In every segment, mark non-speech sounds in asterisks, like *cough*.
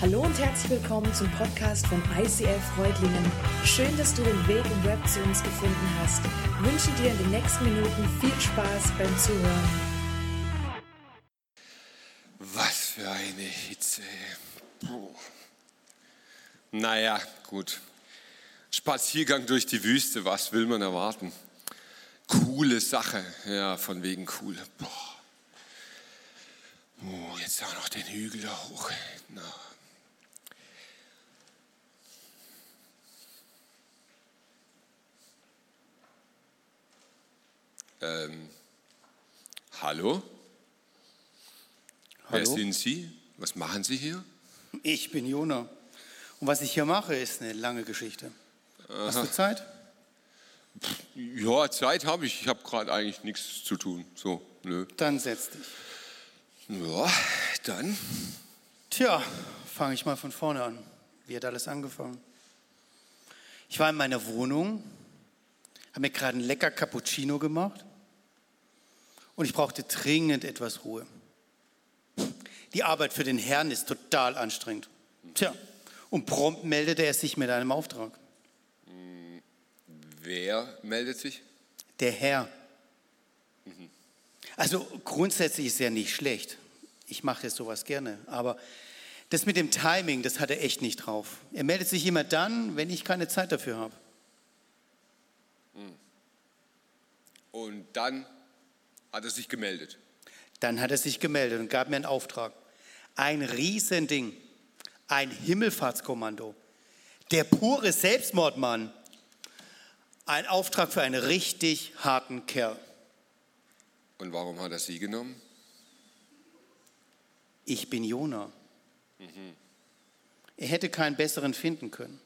Hallo und herzlich willkommen zum Podcast von ICF Freudlingen. Schön, dass du den Weg im Web zu uns gefunden hast. Ich wünsche dir in den nächsten Minuten viel Spaß beim Zuhören. Was für eine Hitze. Puh. Naja, gut. Spaziergang durch die Wüste, was will man erwarten? Coole Sache, ja, von wegen cool. Boah. Oh, jetzt auch noch den Hügel da hoch. Na. Ähm, hallo? Wer Hallo? sind Sie? Was machen Sie hier? Ich bin Jona. Und was ich hier mache, ist eine lange Geschichte. Hast du Zeit? Ja, Zeit habe ich. Ich habe gerade eigentlich nichts zu tun. So, nö. Dann setz dich. Ja, dann. Tja, fange ich mal von vorne an. Wie hat alles angefangen? Ich war in meiner Wohnung, habe mir gerade einen lecker Cappuccino gemacht und ich brauchte dringend etwas Ruhe. Die Arbeit für den Herrn ist total anstrengend. Tja, und prompt meldete er sich mit einem Auftrag. Wer meldet sich? Der Herr. Also grundsätzlich ist er nicht schlecht. Ich mache sowas gerne. Aber das mit dem Timing, das hat er echt nicht drauf. Er meldet sich immer dann, wenn ich keine Zeit dafür habe. Und dann hat er sich gemeldet. Dann hat er sich gemeldet und gab mir einen Auftrag. Ein Riesending. Ein Himmelfahrtskommando. Der pure Selbstmordmann. Ein Auftrag für einen richtig harten Kerl. Und warum hat er sie genommen? Ich bin Jona. Er hätte keinen besseren finden können.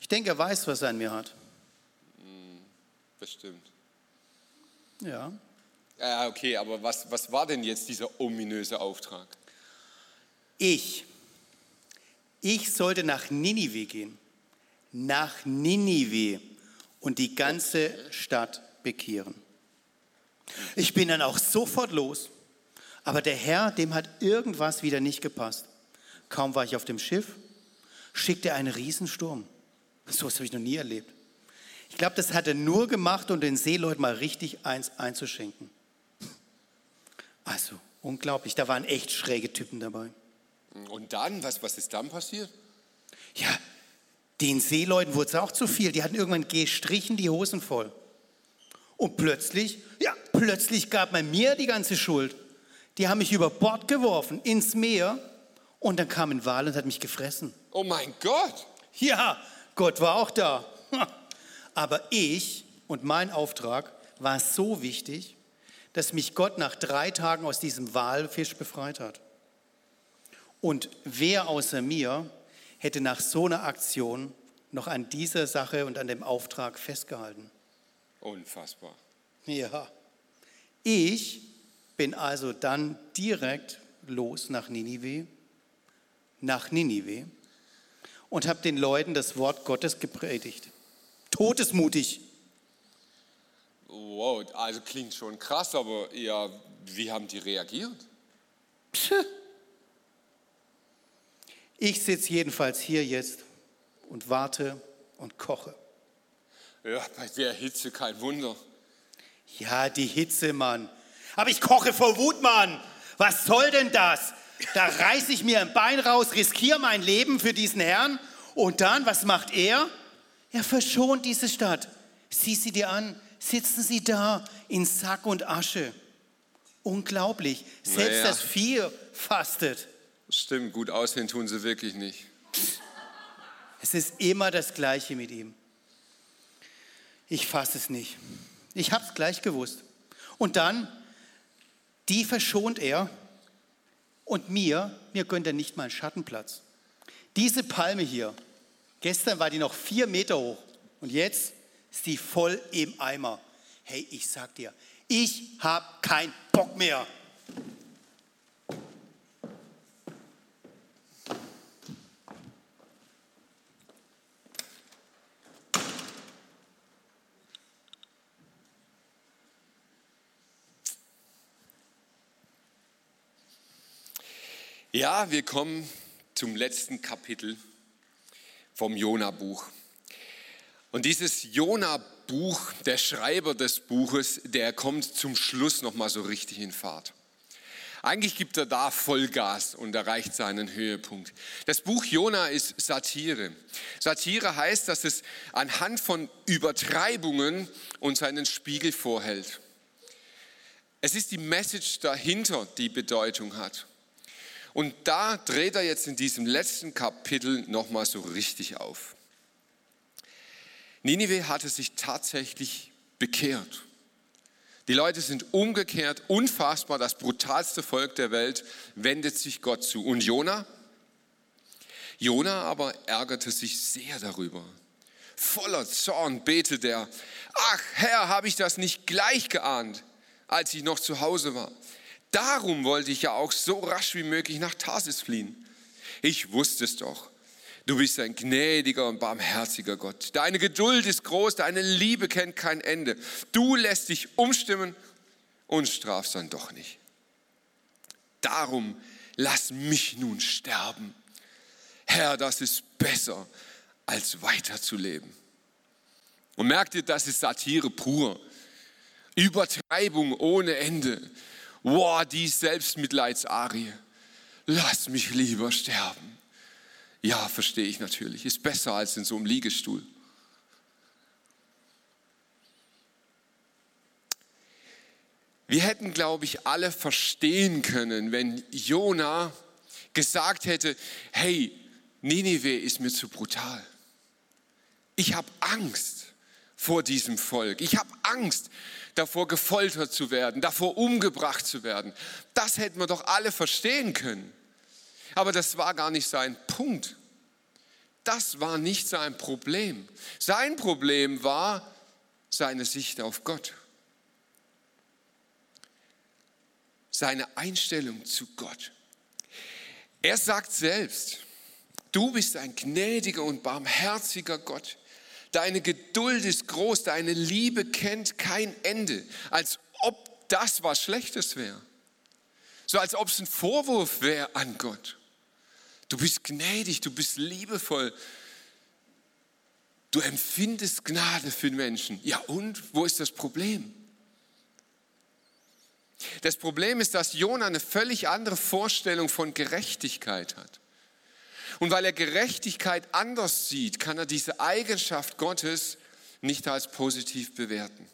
Ich denke, er weiß, was er an mir hat. Bestimmt. Ja. Ja, okay, aber was, was war denn jetzt dieser ominöse Auftrag? Ich. Ich sollte nach Ninive gehen. Nach Ninive und die ganze Stadt bekehren. Ich bin dann auch sofort los. Aber der Herr, dem hat irgendwas wieder nicht gepasst. Kaum war ich auf dem Schiff, schickte er einen Riesensturm. So was habe ich noch nie erlebt. Ich glaube, das hat er nur gemacht, um den Seeleuten mal richtig eins einzuschenken. Also, unglaublich. Da waren echt schräge Typen dabei. Und dann, was, was ist dann passiert? Ja, den Seeleuten wurde es auch zu viel. Die hatten irgendwann gestrichen die Hosen voll. Und plötzlich, ja, plötzlich gab man mir die ganze Schuld. Die haben mich über Bord geworfen, ins Meer. Und dann kam ein Wal und hat mich gefressen. Oh mein Gott! Ja, Gott war auch da. *laughs* Aber ich und mein Auftrag war so wichtig, dass mich Gott nach drei Tagen aus diesem Walfisch befreit hat. Und wer außer mir hätte nach so einer Aktion noch an dieser Sache und an dem Auftrag festgehalten? Unfassbar. Ja. Ich bin also dann direkt los nach Ninive, nach Ninive und habe den Leuten das Wort Gottes gepredigt. Todesmutig. Wow, also klingt schon krass, aber ja, wie haben die reagiert? Psch. Ich sitze jedenfalls hier jetzt und warte und koche. Ja, bei der Hitze kein Wunder. Ja, die Hitze, Mann. Aber ich koche vor Wut, Mann. Was soll denn das? Da reiße ich mir ein Bein raus, riskiere mein Leben für diesen Herrn. Und dann, was macht er? Er verschont diese Stadt. Sieh sie dir an. Sitzen sie da in Sack und Asche. Unglaublich. Selbst Naja. das Vieh fastet. Stimmt, gut aussehen tun sie wirklich nicht. Es ist immer das Gleiche mit ihm. Ich fasse es nicht. Ich habe es gleich gewusst. Und dann, die verschont er und mir, mir gönnt er nicht mal einen Schattenplatz. Diese Palme hier, gestern war die noch vier Meter hoch und jetzt ist die voll im Eimer. Hey, ich sag dir, ich habe keinen Bock mehr. Ja, wir kommen zum letzten Kapitel vom Jona-Buch. Und dieses Jona-Buch, der Schreiber des Buches, der kommt zum Schluss nochmal so richtig in Fahrt. Eigentlich gibt er da Vollgas und erreicht seinen Höhepunkt. Das Buch Jona ist Satire. Satire heißt, dass es anhand von Übertreibungen uns einen Spiegel vorhält. Es ist die Message dahinter, die Bedeutung hat. Und da dreht er jetzt in diesem letzten Kapitel nochmal so richtig auf. Ninive hatte sich tatsächlich bekehrt. Die Leute sind umgekehrt, unfassbar, das brutalste Volk der Welt wendet sich Gott zu. Und Jona? Jona aber ärgerte sich sehr darüber. Voller Zorn betet er, ach Herr, habe ich das nicht gleich geahnt, als ich noch zu Hause war. Darum wollte ich ja auch so rasch wie möglich nach Tarsis fliehen. Ich wusste es doch. Du bist ein gnädiger und barmherziger Gott. Deine Geduld ist groß, deine Liebe kennt kein Ende. Du lässt dich umstimmen und strafst dann doch nicht. Darum lass mich nun sterben. Herr, das ist besser, als weiterzuleben. Und merkt ihr, das ist Satire pur. Übertreibung ohne Ende. Boah, die Selbstmitleidsarie. Lass mich lieber sterben. Ja, verstehe ich natürlich. Ist besser als in so einem Liegestuhl. Wir hätten, glaube ich, alle verstehen können, wenn Jona gesagt hätte, hey, Ninive ist mir zu brutal. Ich habe Angst vor diesem Volk. Ich habe Angst davor, gefoltert zu werden, davor umgebracht zu werden. Das hätten wir doch alle verstehen können. Aber das war gar nicht sein Punkt. Das war nicht sein Problem. Sein Problem war seine Sicht auf Gott. Seine Einstellung zu Gott. Er sagt selbst, du bist ein gnädiger und barmherziger Gott. Deine Geduld ist groß, deine Liebe kennt kein Ende, als ob das was Schlechtes wäre. So als ob es ein Vorwurf wäre an Gott. Du bist gnädig, du bist liebevoll. Du empfindest Gnade für den Menschen. Ja und, wo ist das Problem? Das Problem ist, dass Jona eine völlig andere Vorstellung von Gerechtigkeit hat. Und weil er Gerechtigkeit anders sieht, kann er diese Eigenschaft Gottes nicht als positiv bewerten.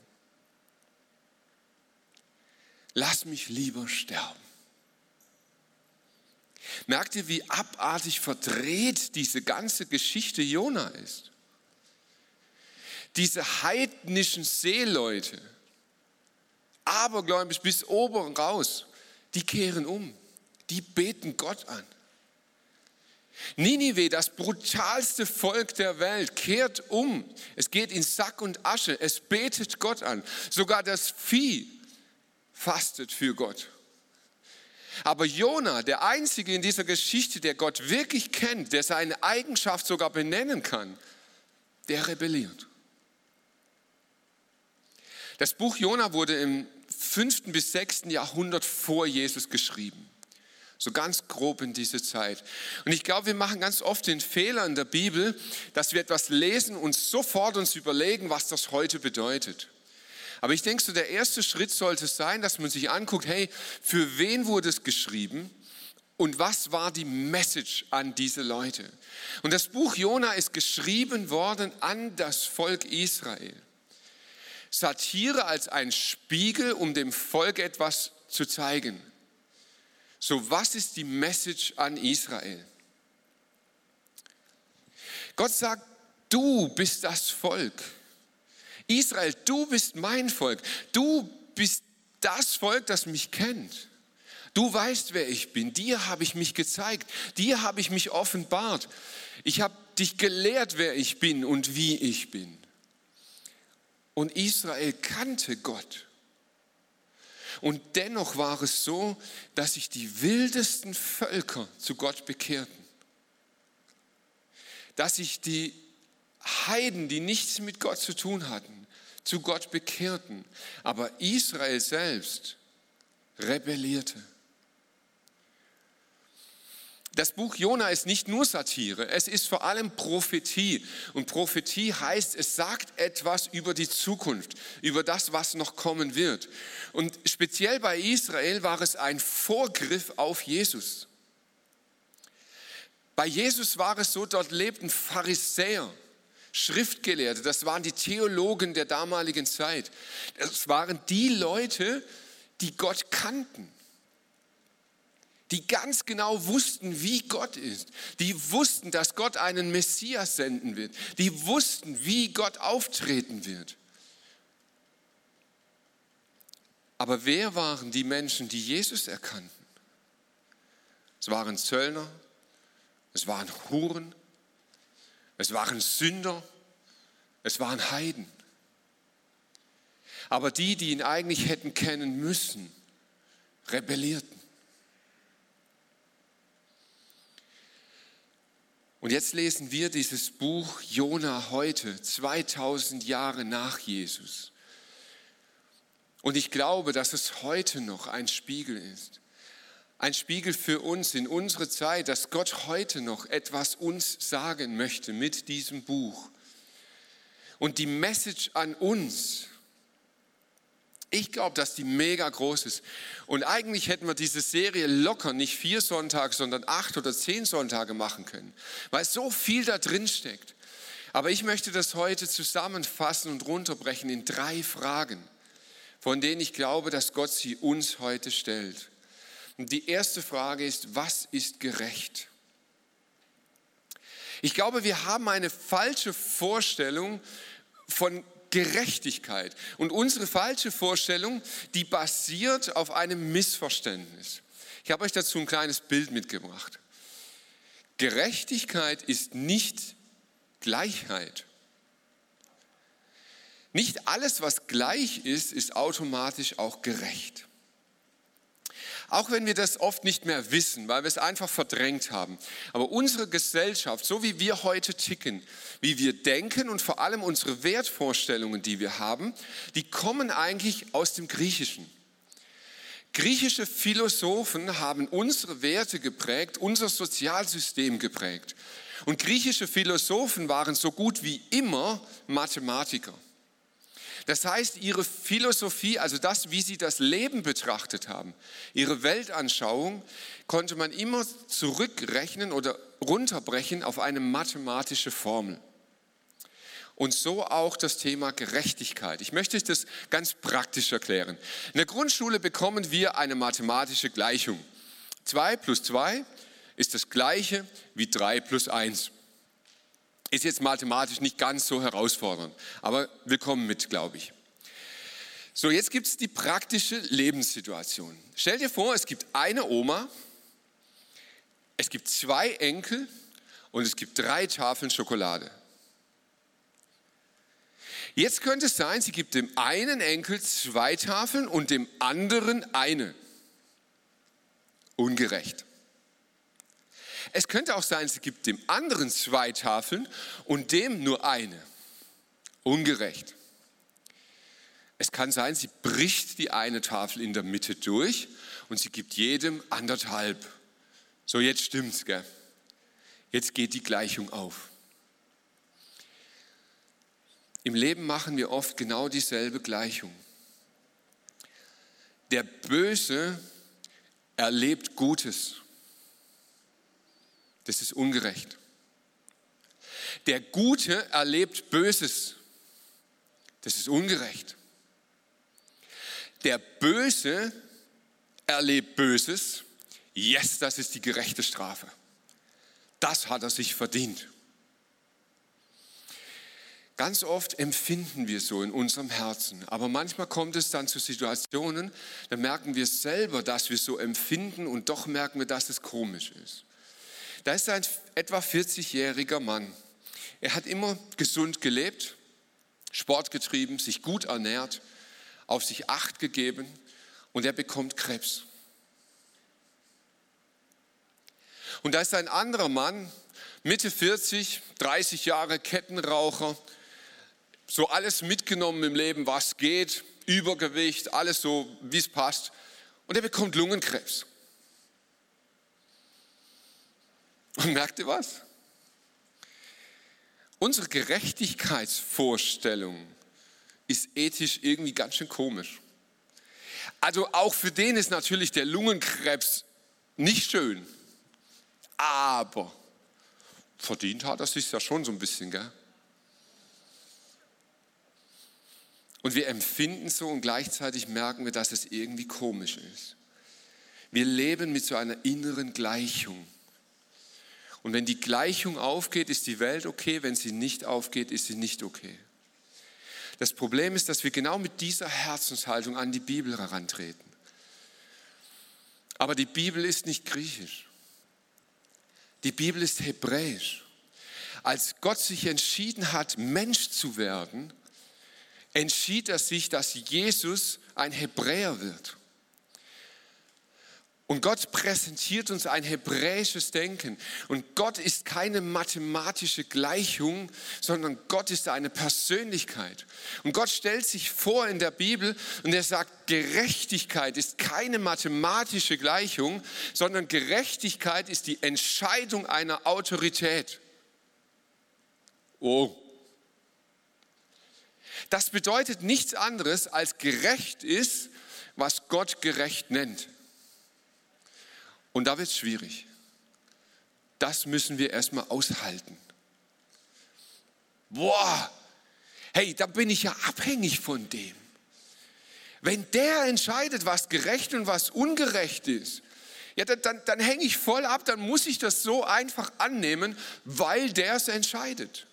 Lass mich lieber sterben. Merkt ihr, wie abartig verdreht diese ganze Geschichte Jona ist? Diese heidnischen Seeleute, abergläubisch bis oben raus, die kehren um, die beten Gott an. Ninive, das brutalste Volk der Welt, kehrt um. Es geht in Sack und Asche. Es betet Gott an. Sogar das Vieh fastet für Gott. Aber Jona, der Einzige in dieser Geschichte, der Gott wirklich kennt, der seine Eigenschaft sogar benennen kann, der rebelliert. Das Buch Jona wurde im 5. bis 6. Jahrhundert vor Jesus geschrieben. So ganz grob in diese Zeit. Und ich glaube, wir machen ganz oft den Fehler in der Bibel, dass wir etwas lesen und sofort uns überlegen, was das heute bedeutet. Aber ich denke, so der erste Schritt sollte sein, dass man sich anguckt, hey, für wen wurde es geschrieben? Und was war die Message an diese Leute? Und das Buch Jona ist geschrieben worden an das Volk Israel. Satire als ein Spiegel, um dem Volk etwas zu zeigen. So, was ist die Message an Israel? Gott sagt, du bist das Volk. Israel, du bist mein Volk. Du bist das Volk, das mich kennt. Du weißt, wer ich bin. Dir habe ich mich gezeigt. Dir habe ich mich offenbart. Ich habe dich gelehrt, wer ich bin und wie ich bin. Und Israel kannte Gott. Und dennoch war es so, dass sich die wildesten Völker zu Gott bekehrten. Dass sich die Heiden, die nichts mit Gott zu tun hatten, zu Gott bekehrten. Aber Israel selbst rebellierte. Das Buch Jona ist nicht nur Satire, es ist vor allem Prophetie. Und Prophetie heißt, es sagt etwas über die Zukunft, über das, was noch kommen wird. Und speziell bei Israel war es ein Vorgriff auf Jesus. Bei Jesus war es so, dort lebten Pharisäer, Schriftgelehrte, das waren die Theologen der damaligen Zeit. Das waren die Leute, die Gott kannten die ganz genau wussten, wie Gott ist. Die wussten, dass Gott einen Messias senden wird. Die wussten, wie Gott auftreten wird. Aber wer waren die Menschen, die Jesus erkannten? Es waren Zöllner, es waren Huren, es waren Sünder, es waren Heiden. Aber die, die ihn eigentlich hätten kennen müssen, rebellierten. Und jetzt lesen wir dieses Buch Jona heute, 2000 Jahre nach Jesus. Und ich glaube, dass es heute noch ein Spiegel ist. Ein Spiegel für uns in unsere Zeit, dass Gott heute noch etwas uns sagen möchte mit diesem Buch. Und die Message an uns, ich glaube, dass die mega groß ist. Und eigentlich hätten wir diese Serie locker nicht vier Sonntage, sondern acht oder zehn Sonntage machen können, weil so viel da drin steckt. Aber ich möchte das heute zusammenfassen und runterbrechen in drei Fragen, von denen ich glaube, dass Gott sie uns heute stellt. Und die erste Frage ist, was ist gerecht? Ich glaube, wir haben eine falsche Vorstellung von Gerechtigkeit. Und unsere falsche Vorstellung, die basiert auf einem Missverständnis. Ich habe euch dazu ein kleines Bild mitgebracht. Gerechtigkeit ist nicht Gleichheit. Nicht alles, was gleich ist, ist automatisch auch gerecht. Auch wenn wir das oft nicht mehr wissen, weil wir es einfach verdrängt haben. Aber unsere Gesellschaft, so wie wir heute ticken, wie wir denken und vor allem unsere Wertvorstellungen, die wir haben, die kommen eigentlich aus dem Griechischen. Griechische Philosophen haben unsere Werte geprägt, unser Sozialsystem geprägt. Und griechische Philosophen waren so gut wie immer Mathematiker. Das heißt, ihre Philosophie, also das, wie sie das Leben betrachtet haben, ihre Weltanschauung, konnte man immer zurückrechnen oder runterbrechen auf eine mathematische Formel. Und so auch das Thema Gerechtigkeit. Ich möchte euch das ganz praktisch erklären. In der Grundschule bekommen wir eine mathematische Gleichung. 2 plus 2 ist das gleiche wie 3 plus 1. Ist jetzt mathematisch nicht ganz so herausfordernd, aber wir kommen mit, glaube ich. So, jetzt gibt es die praktische Lebenssituation. Stell dir vor, es gibt eine Oma, es gibt zwei Enkel und es gibt drei Tafeln Schokolade. Jetzt könnte es sein, sie gibt dem einen Enkel zwei Tafeln und dem anderen eine. Ungerecht. Es könnte auch sein, sie gibt dem anderen zwei Tafeln und dem nur eine. Ungerecht. Es kann sein, sie bricht die eine Tafel in der Mitte durch und sie gibt jedem anderthalb. So, jetzt stimmt's, gell? Jetzt geht die Gleichung auf. Im Leben machen wir oft genau dieselbe Gleichung. Der Böse erlebt Gutes das ist ungerecht. Der Gute erlebt Böses. Das ist ungerecht. Der Böse erlebt Böses. Yes, das ist die gerechte Strafe. Das hat er sich verdient. Ganz oft empfinden wir so in unserem Herzen, aber manchmal kommt es dann zu Situationen, da merken wir selber, dass wir so empfinden und doch merken wir, dass es komisch ist. Da ist ein etwa 40-jähriger Mann. Er hat immer gesund gelebt, Sport getrieben, sich gut ernährt, auf sich acht gegeben und er bekommt Krebs. Und da ist ein anderer Mann, Mitte 40, 30 Jahre Kettenraucher, so alles mitgenommen im Leben, was geht, Übergewicht, alles so, wie es passt. Und er bekommt Lungenkrebs. Und merkt ihr was? Unsere Gerechtigkeitsvorstellung ist ethisch irgendwie ganz schön komisch. Also auch für den ist natürlich der Lungenkrebs nicht schön. Aber verdient hat er sich ja schon so ein bisschen, gell? Und wir empfinden so und gleichzeitig merken wir, dass es irgendwie komisch ist. Wir leben mit so einer inneren Gleichung. Und wenn die Gleichung aufgeht, ist die Welt okay. Wenn sie nicht aufgeht, ist sie nicht okay. Das Problem ist, dass wir genau mit dieser Herzenshaltung an die Bibel herantreten. Aber die Bibel ist nicht griechisch. Die Bibel ist hebräisch. Als Gott sich entschieden hat, Mensch zu werden, entschied er sich, dass Jesus ein Hebräer wird. Und Gott präsentiert uns ein hebräisches Denken. Und Gott ist keine mathematische Gleichung, sondern Gott ist eine Persönlichkeit. Und Gott stellt sich vor in der Bibel und er sagt, Gerechtigkeit ist keine mathematische Gleichung, sondern Gerechtigkeit ist die Entscheidung einer Autorität. Oh. Das bedeutet nichts anderes als gerecht ist, was Gott gerecht nennt. Und da wird es schwierig. Das müssen wir erstmal aushalten. Boah, hey, da bin ich ja abhängig von dem. Wenn der entscheidet, was gerecht und was ungerecht ist, ja, dann, dann, dann hänge ich voll ab, dann muss ich das so einfach annehmen, weil der es entscheidet.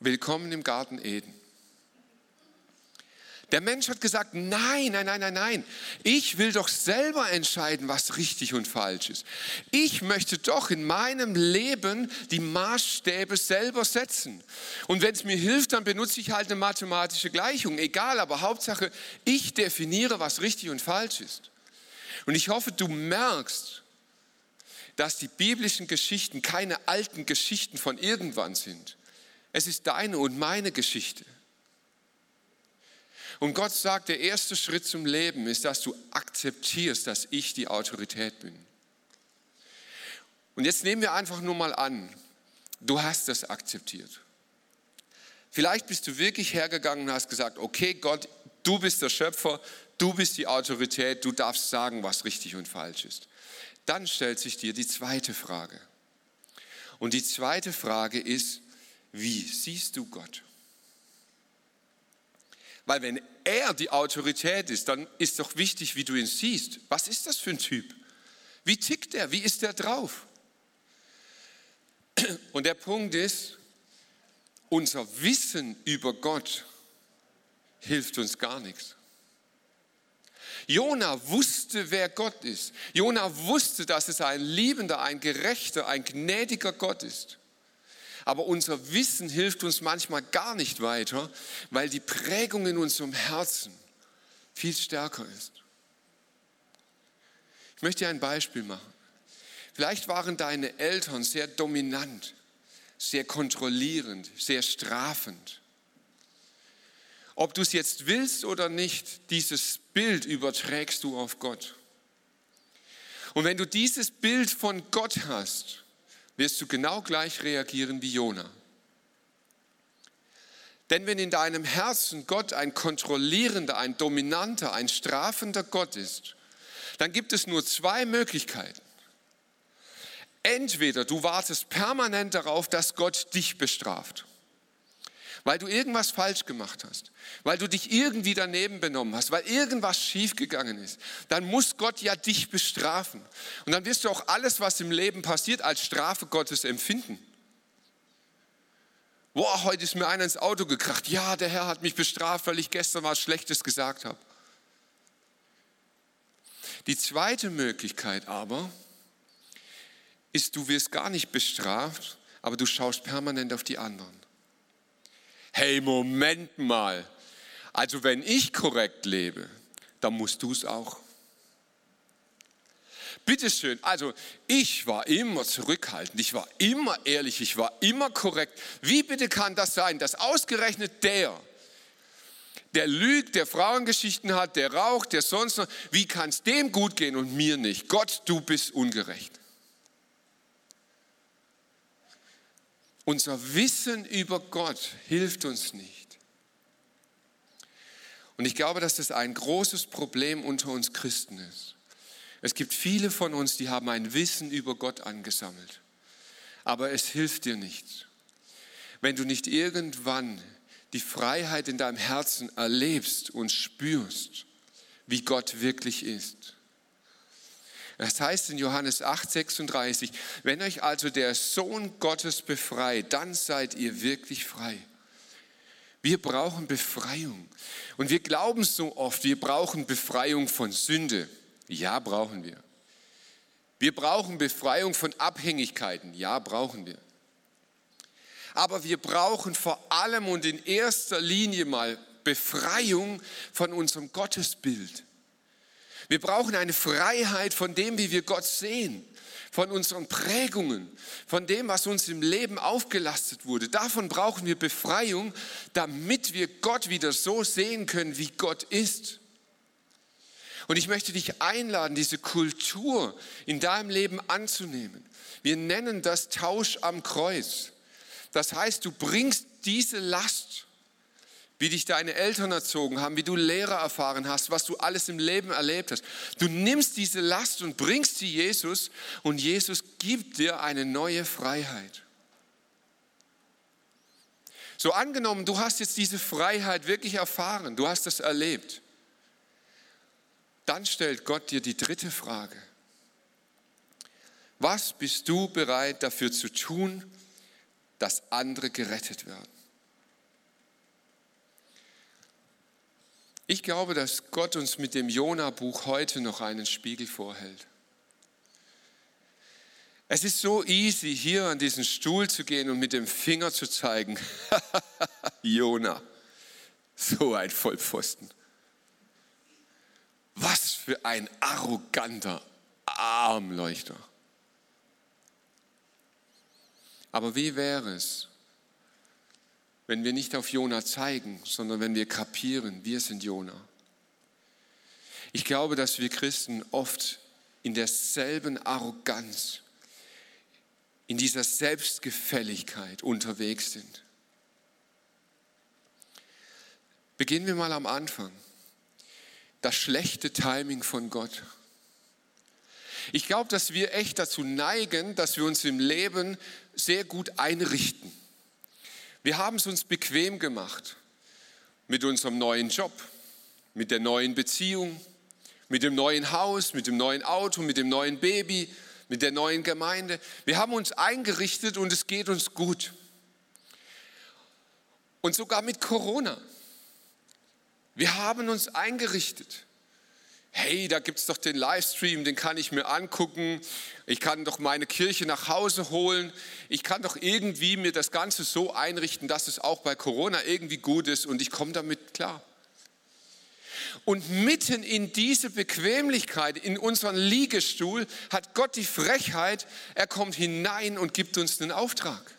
Willkommen im Garten Eden. Der Mensch hat gesagt, nein, nein, nein, nein, nein. Ich will doch selber entscheiden, was richtig und falsch ist. Ich möchte doch in meinem Leben die Maßstäbe selber setzen. Und wenn es mir hilft, dann benutze ich halt eine mathematische Gleichung. Egal, aber Hauptsache, ich definiere, was richtig und falsch ist. Und ich hoffe, du merkst, dass die biblischen Geschichten keine alten Geschichten von irgendwann sind. Es ist deine und meine Geschichte. Und Gott sagt, der erste Schritt zum Leben ist, dass du akzeptierst, dass ich die Autorität bin. Und jetzt nehmen wir einfach nur mal an, du hast das akzeptiert. Vielleicht bist du wirklich hergegangen und hast gesagt, okay Gott, du bist der Schöpfer, du bist die Autorität, du darfst sagen, was richtig und falsch ist. Dann stellt sich dir die zweite Frage. Und die zweite Frage ist, wie siehst du Gott? Weil wenn er die Autorität ist, dann ist doch wichtig, wie du ihn siehst. Was ist das für ein Typ? Wie tickt er? Wie ist er drauf? Und der Punkt ist, unser Wissen über Gott hilft uns gar nichts. Jona wusste, wer Gott ist. Jona wusste, dass es ein liebender, ein gerechter, ein gnädiger Gott ist. Aber unser Wissen hilft uns manchmal gar nicht weiter, weil die Prägung in unserem Herzen viel stärker ist. Ich möchte dir ein Beispiel machen. Vielleicht waren deine Eltern sehr dominant, sehr kontrollierend, sehr strafend. Ob du es jetzt willst oder nicht, dieses Bild überträgst du auf Gott. Und wenn du dieses Bild von Gott hast, wirst du genau gleich reagieren wie Jona. Denn wenn in deinem Herzen Gott ein kontrollierender, ein dominanter, ein strafender Gott ist, dann gibt es nur zwei Möglichkeiten. Entweder du wartest permanent darauf, dass Gott dich bestraft weil du irgendwas falsch gemacht hast, weil du dich irgendwie daneben benommen hast, weil irgendwas schiefgegangen ist, dann muss Gott ja dich bestrafen. Und dann wirst du auch alles, was im Leben passiert, als Strafe Gottes empfinden. Boah, heute ist mir einer ins Auto gekracht. Ja, der Herr hat mich bestraft, weil ich gestern was Schlechtes gesagt habe. Die zweite Möglichkeit aber ist, du wirst gar nicht bestraft, aber du schaust permanent auf die anderen hey, Moment mal, also wenn ich korrekt lebe, dann musst du es auch. Bitteschön, also ich war immer zurückhaltend, ich war immer ehrlich, ich war immer korrekt. Wie bitte kann das sein, dass ausgerechnet der, der lügt, der Frauengeschichten hat, der raucht, der sonst noch. Wie kann es dem gut gehen und mir nicht? Gott, du bist ungerecht. Unser Wissen über Gott hilft uns nicht. Und ich glaube, dass das ein großes Problem unter uns Christen ist. Es gibt viele von uns, die haben ein Wissen über Gott angesammelt. Aber es hilft dir nichts. Wenn du nicht irgendwann die Freiheit in deinem Herzen erlebst und spürst, wie Gott wirklich ist. Das heißt in Johannes 8, 36, wenn euch also der Sohn Gottes befreit, dann seid ihr wirklich frei. Wir brauchen Befreiung. Und wir glauben so oft, wir brauchen Befreiung von Sünde. Ja, brauchen wir. Wir brauchen Befreiung von Abhängigkeiten. Ja, brauchen wir. Aber wir brauchen vor allem und in erster Linie mal Befreiung von unserem Gottesbild. Wir brauchen eine Freiheit von dem, wie wir Gott sehen, von unseren Prägungen, von dem, was uns im Leben aufgelastet wurde. Davon brauchen wir Befreiung, damit wir Gott wieder so sehen können, wie Gott ist. Und ich möchte dich einladen, diese Kultur in deinem Leben anzunehmen. Wir nennen das Tausch am Kreuz. Das heißt, du bringst diese Last, wie dich deine Eltern erzogen haben, wie du Lehrer erfahren hast, was du alles im Leben erlebt hast. Du nimmst diese Last und bringst sie Jesus und Jesus gibt dir eine neue Freiheit. So angenommen, du hast jetzt diese Freiheit wirklich erfahren, du hast das erlebt dann stellt Gott dir die dritte Frage. Was bist du bereit dafür zu tun, dass andere gerettet werden? Ich glaube, dass Gott uns mit dem Jona-Buch heute noch einen Spiegel vorhält. Es ist so easy, hier an diesen Stuhl zu gehen und mit dem Finger zu zeigen. *laughs* Jona, so ein Vollpfosten. Was für ein arroganter Armleuchter. Aber wie wäre es, wenn wir nicht auf Jona zeigen, sondern wenn wir kapieren, wir sind Jona? Ich glaube, dass wir Christen oft in derselben Arroganz, in dieser Selbstgefälligkeit unterwegs sind. Beginnen wir mal am Anfang das schlechte Timing von Gott. Ich glaube, dass wir echt dazu neigen, dass wir uns im Leben sehr gut einrichten. Wir haben es uns bequem gemacht mit unserem neuen Job, mit der neuen Beziehung, mit dem neuen Haus, mit dem neuen Auto, mit dem neuen Baby, mit der neuen Gemeinde. Wir haben uns eingerichtet und es geht uns gut. Und sogar mit Corona. Wir haben uns eingerichtet. Hey, da gibt es doch den Livestream, den kann ich mir angucken. Ich kann doch meine Kirche nach Hause holen. Ich kann doch irgendwie mir das Ganze so einrichten, dass es auch bei Corona irgendwie gut ist und ich komme damit klar. Und mitten in diese Bequemlichkeit, in unseren Liegestuhl, hat Gott die Frechheit, er kommt hinein und gibt uns einen Auftrag.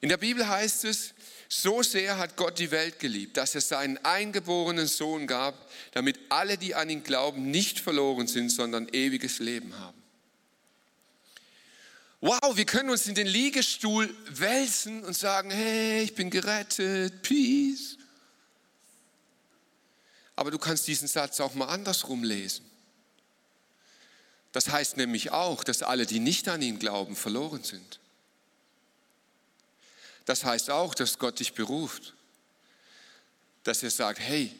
In der Bibel heißt es, so sehr hat Gott die Welt geliebt, dass er seinen eingeborenen Sohn gab, damit alle, die an ihn glauben, nicht verloren sind, sondern ewiges Leben haben. Wow, wir können uns in den Liegestuhl wälzen und sagen, hey, ich bin gerettet, peace. Aber du kannst diesen Satz auch mal andersrum lesen. Das heißt nämlich auch, dass alle, die nicht an ihn glauben, verloren sind. Das heißt auch, dass Gott dich beruft, dass er sagt, hey,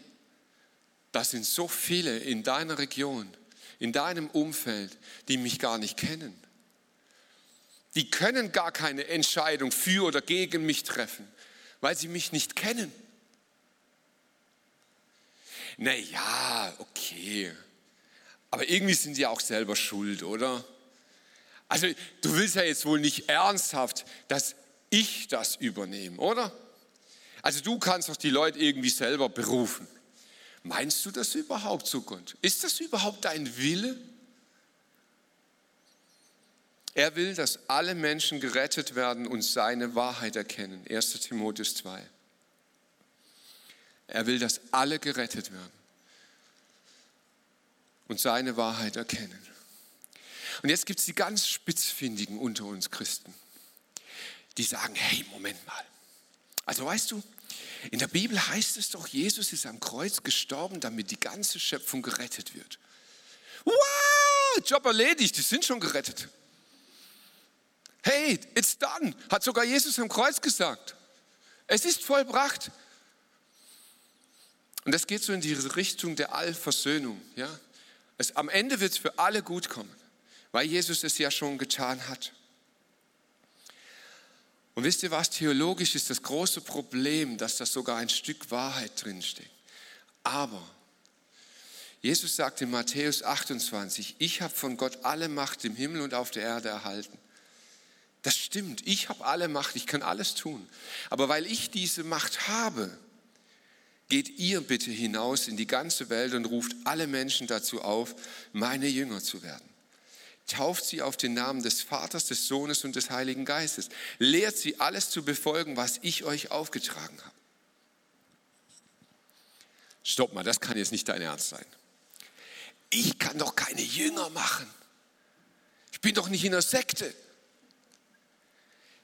das sind so viele in deiner Region, in deinem Umfeld, die mich gar nicht kennen. Die können gar keine Entscheidung für oder gegen mich treffen, weil sie mich nicht kennen. Naja, okay. Aber irgendwie sind sie auch selber schuld, oder? Also du willst ja jetzt wohl nicht ernsthaft, dass ich das übernehme, oder? Also du kannst doch die Leute irgendwie selber berufen. Meinst du das überhaupt Gott? Ist das überhaupt dein Wille? Er will, dass alle Menschen gerettet werden und seine Wahrheit erkennen. 1 Timotheus 2. Er will, dass alle gerettet werden und seine Wahrheit erkennen. Und jetzt gibt es die ganz Spitzfindigen unter uns Christen, die sagen, hey, Moment mal. Also weißt du, in der Bibel heißt es doch, Jesus ist am Kreuz gestorben, damit die ganze Schöpfung gerettet wird. Wow, Job erledigt, die sind schon gerettet. Hey, it's done, hat sogar Jesus am Kreuz gesagt. Es ist vollbracht. Und das geht so in die Richtung der Allversöhnung. Ja? Es, am Ende wird es für alle gut kommen, weil Jesus es ja schon getan hat. Und wisst ihr was, theologisch ist das große Problem, dass da sogar ein Stück Wahrheit drinsteckt. Aber Jesus sagt in Matthäus 28, ich habe von Gott alle Macht im Himmel und auf der Erde erhalten. Das stimmt, ich habe alle Macht, ich kann alles tun. Aber weil ich diese Macht habe, geht ihr bitte hinaus in die ganze Welt und ruft alle Menschen dazu auf, meine Jünger zu werden. Tauft sie auf den Namen des Vaters, des Sohnes und des Heiligen Geistes. Lehrt sie alles zu befolgen, was ich euch aufgetragen habe. Stopp mal, das kann jetzt nicht dein Ernst sein. Ich kann doch keine Jünger machen. Ich bin doch nicht in der Sekte.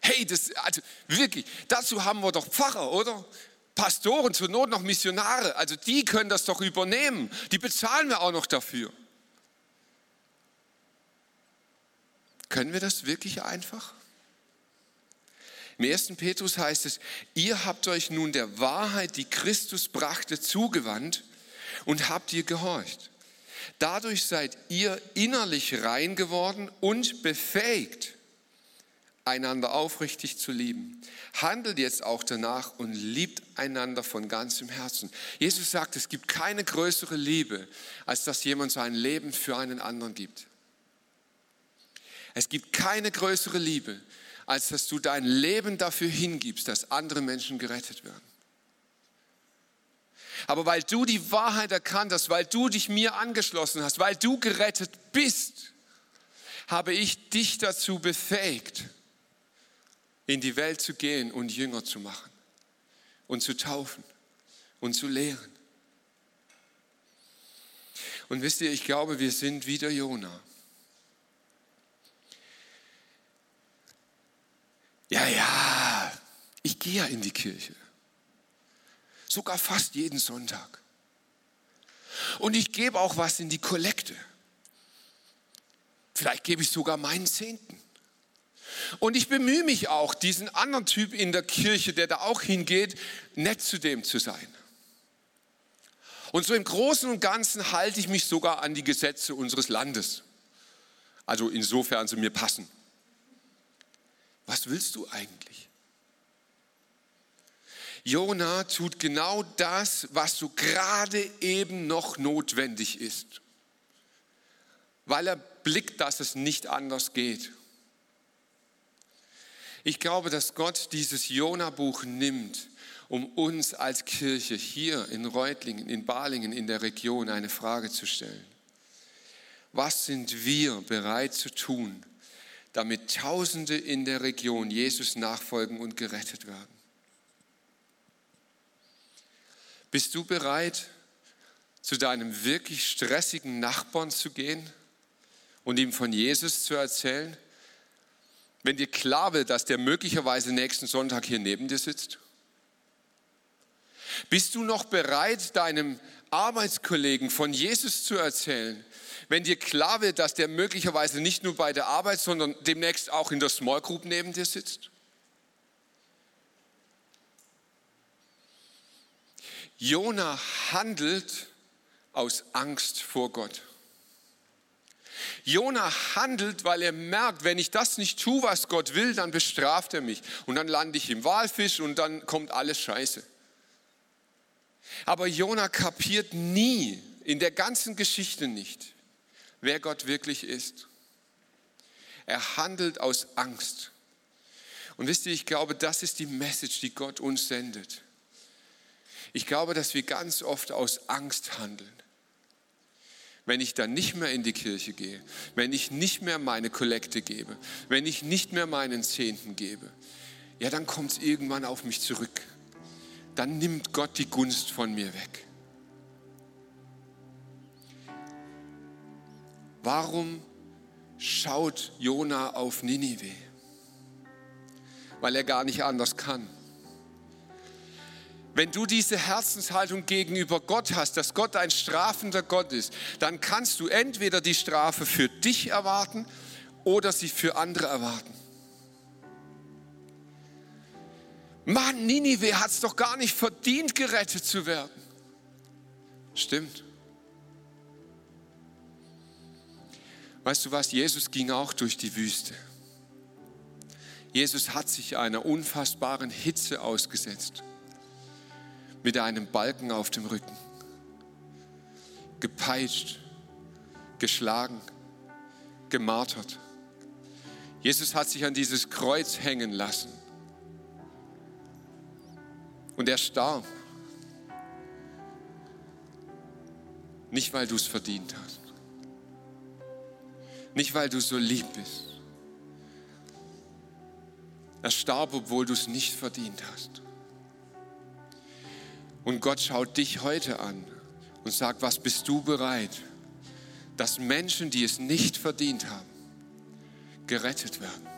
Hey, das, also wirklich, dazu haben wir doch Pfarrer, oder? Pastoren, zur Not noch Missionare. Also die können das doch übernehmen. Die bezahlen wir auch noch dafür. Können wir das wirklich einfach? Im 1. Petrus heißt es, ihr habt euch nun der Wahrheit, die Christus brachte, zugewandt und habt ihr gehorcht. Dadurch seid ihr innerlich rein geworden und befähigt, einander aufrichtig zu lieben. Handelt jetzt auch danach und liebt einander von ganzem Herzen. Jesus sagt, es gibt keine größere Liebe, als dass jemand sein Leben für einen anderen gibt. Es gibt keine größere Liebe, als dass du dein Leben dafür hingibst, dass andere Menschen gerettet werden. Aber weil du die Wahrheit erkannt hast, weil du dich mir angeschlossen hast, weil du gerettet bist, habe ich dich dazu befähigt, in die Welt zu gehen und Jünger zu machen und zu taufen und zu lehren. Und wisst ihr, ich glaube, wir sind wieder Jona. Ja, ja, ich gehe ja in die Kirche. Sogar fast jeden Sonntag. Und ich gebe auch was in die Kollekte. Vielleicht gebe ich sogar meinen Zehnten. Und ich bemühe mich auch, diesen anderen Typ in der Kirche, der da auch hingeht, nett zu dem zu sein. Und so im Großen und Ganzen halte ich mich sogar an die Gesetze unseres Landes. Also insofern sie mir passen. Was willst du eigentlich? Jona tut genau das, was so gerade eben noch notwendig ist, weil er blickt, dass es nicht anders geht. Ich glaube, dass Gott dieses Jona-Buch nimmt, um uns als Kirche hier in Reutlingen, in Balingen, in der Region eine Frage zu stellen. Was sind wir bereit zu tun, damit Tausende in der Region Jesus nachfolgen und gerettet werden? Bist du bereit, zu deinem wirklich stressigen Nachbarn zu gehen und ihm von Jesus zu erzählen? wenn dir klar wird, dass der möglicherweise nächsten Sonntag hier neben dir sitzt? Bist du noch bereit, deinem Arbeitskollegen von Jesus zu erzählen, wenn dir klar wird, dass der möglicherweise nicht nur bei der Arbeit, sondern demnächst auch in der Small Group neben dir sitzt? Jona handelt aus Angst vor Gott. Jona handelt, weil er merkt, wenn ich das nicht tue, was Gott will, dann bestraft er mich. Und dann lande ich im Walfisch und dann kommt alles scheiße. Aber Jona kapiert nie, in der ganzen Geschichte nicht, wer Gott wirklich ist. Er handelt aus Angst. Und wisst ihr, ich glaube, das ist die Message, die Gott uns sendet. Ich glaube, dass wir ganz oft aus Angst handeln wenn ich dann nicht mehr in die Kirche gehe, wenn ich nicht mehr meine Kollekte gebe, wenn ich nicht mehr meinen Zehnten gebe, ja, dann kommt es irgendwann auf mich zurück. Dann nimmt Gott die Gunst von mir weg. Warum schaut Jona auf Ninive? Weil er gar nicht anders kann. Wenn du diese Herzenshaltung gegenüber Gott hast, dass Gott ein strafender Gott ist, dann kannst du entweder die Strafe für dich erwarten oder sie für andere erwarten. Mann, Ninive hat es doch gar nicht verdient, gerettet zu werden. Stimmt. Weißt du was, Jesus ging auch durch die Wüste. Jesus hat sich einer unfassbaren Hitze ausgesetzt mit einem Balken auf dem Rücken. Gepeitscht, geschlagen, gemartert. Jesus hat sich an dieses Kreuz hängen lassen. Und er starb. Nicht, weil du es verdient hast. Nicht, weil du so lieb bist. Er starb, obwohl du es nicht verdient hast. Und Gott schaut dich heute an und sagt, was bist du bereit, dass Menschen, die es nicht verdient haben, gerettet werden.